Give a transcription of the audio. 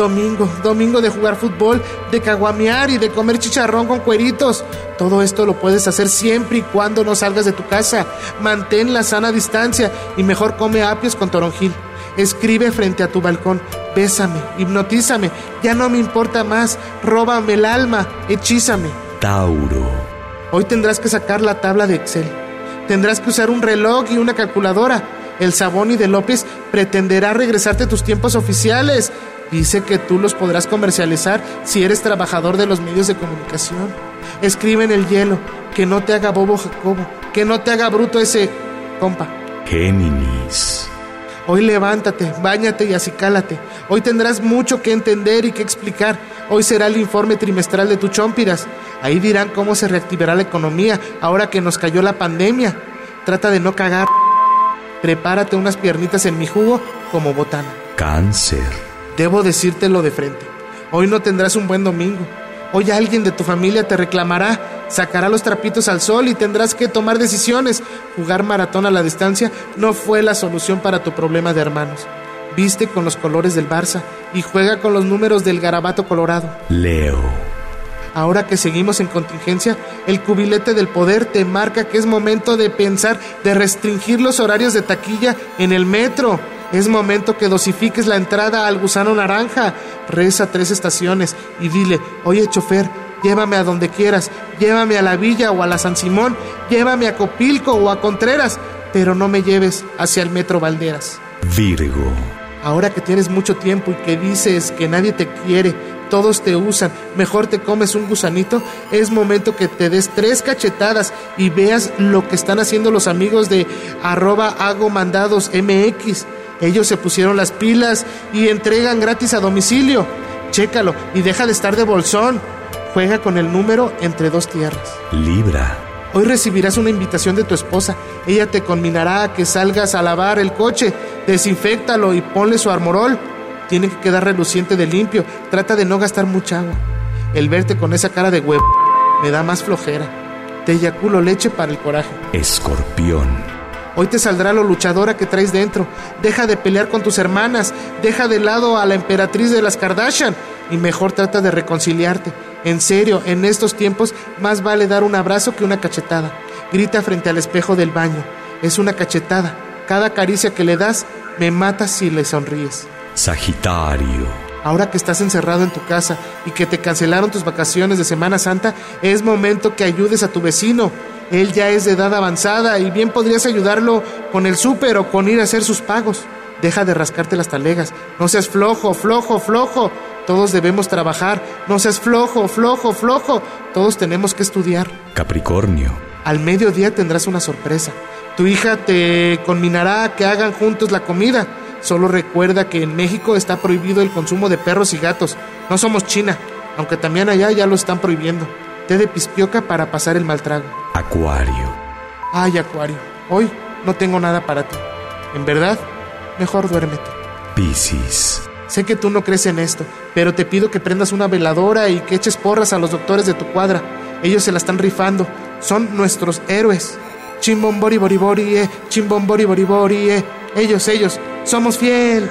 Domingo, domingo de jugar fútbol, de caguamear y de comer chicharrón con cueritos. Todo esto lo puedes hacer siempre y cuando no salgas de tu casa. Mantén la sana distancia y mejor come apios con toronjil. Escribe frente a tu balcón, bésame, hipnotízame, ya no me importa más, róbame el alma, hechízame. Tauro. Hoy tendrás que sacar la tabla de Excel. Tendrás que usar un reloj y una calculadora. El Saboni de López pretenderá regresarte tus tiempos oficiales. Dice que tú los podrás comercializar si eres trabajador de los medios de comunicación. Escribe en el hielo, que no te haga bobo Jacobo, que no te haga bruto ese compa. Géminis. Hoy levántate, báñate y acicálate. Hoy tendrás mucho que entender y que explicar. Hoy será el informe trimestral de tu chompiras. Ahí dirán cómo se reactivará la economía ahora que nos cayó la pandemia. Trata de no cagar. Prepárate unas piernitas en mi jugo como botana. Cáncer. Debo decírtelo de frente. Hoy no tendrás un buen domingo. Hoy alguien de tu familia te reclamará, sacará los trapitos al sol y tendrás que tomar decisiones. Jugar maratón a la distancia no fue la solución para tu problema de hermanos. Viste con los colores del Barça y juega con los números del garabato colorado. Leo. Ahora que seguimos en contingencia, el cubilete del poder te marca que es momento de pensar de restringir los horarios de taquilla en el metro es momento que dosifiques la entrada al gusano naranja. Reza tres estaciones y dile, oye chofer, llévame a donde quieras, llévame a la villa o a la San Simón, llévame a Copilco o a Contreras, pero no me lleves hacia el metro Valderas. Virgo. Ahora que tienes mucho tiempo y que dices que nadie te quiere, todos te usan, mejor te comes un gusanito, es momento que te des tres cachetadas y veas lo que están haciendo los amigos de arroba hago mandados MX. Ellos se pusieron las pilas y entregan gratis a domicilio. Chécalo y deja de estar de bolsón. Juega con el número entre dos tierras. Libra. Hoy recibirás una invitación de tu esposa. Ella te conminará a que salgas a lavar el coche. Desinfectalo y ponle su armorol. Tiene que quedar reluciente de limpio. Trata de no gastar mucha agua. El verte con esa cara de huevo me da más flojera. Te eyaculo leche para el coraje. Escorpión. Hoy te saldrá lo luchadora que traes dentro. Deja de pelear con tus hermanas. Deja de lado a la emperatriz de las Kardashian. Y mejor trata de reconciliarte. En serio, en estos tiempos más vale dar un abrazo que una cachetada. Grita frente al espejo del baño. Es una cachetada. Cada caricia que le das me mata si le sonríes. Sagitario. Ahora que estás encerrado en tu casa y que te cancelaron tus vacaciones de Semana Santa, es momento que ayudes a tu vecino. Él ya es de edad avanzada y bien podrías ayudarlo con el súper o con ir a hacer sus pagos. Deja de rascarte las talegas. No seas flojo, flojo, flojo. Todos debemos trabajar. No seas flojo, flojo, flojo. Todos tenemos que estudiar. Capricornio. Al mediodía tendrás una sorpresa. Tu hija te conminará a que hagan juntos la comida. Solo recuerda que en México está prohibido el consumo de perros y gatos. No somos China, aunque también allá ya lo están prohibiendo té de pispioca para pasar el mal trago. Acuario. Ay, Acuario, hoy no tengo nada para ti. En verdad, mejor duérmete. Piscis. Sé que tú no crees en esto, pero te pido que prendas una veladora y que eches porras a los doctores de tu cuadra. Ellos se la están rifando. Son nuestros héroes. Chimbombori bori eh. Chimbombori bori eh. Ellos, ellos. Somos fiel.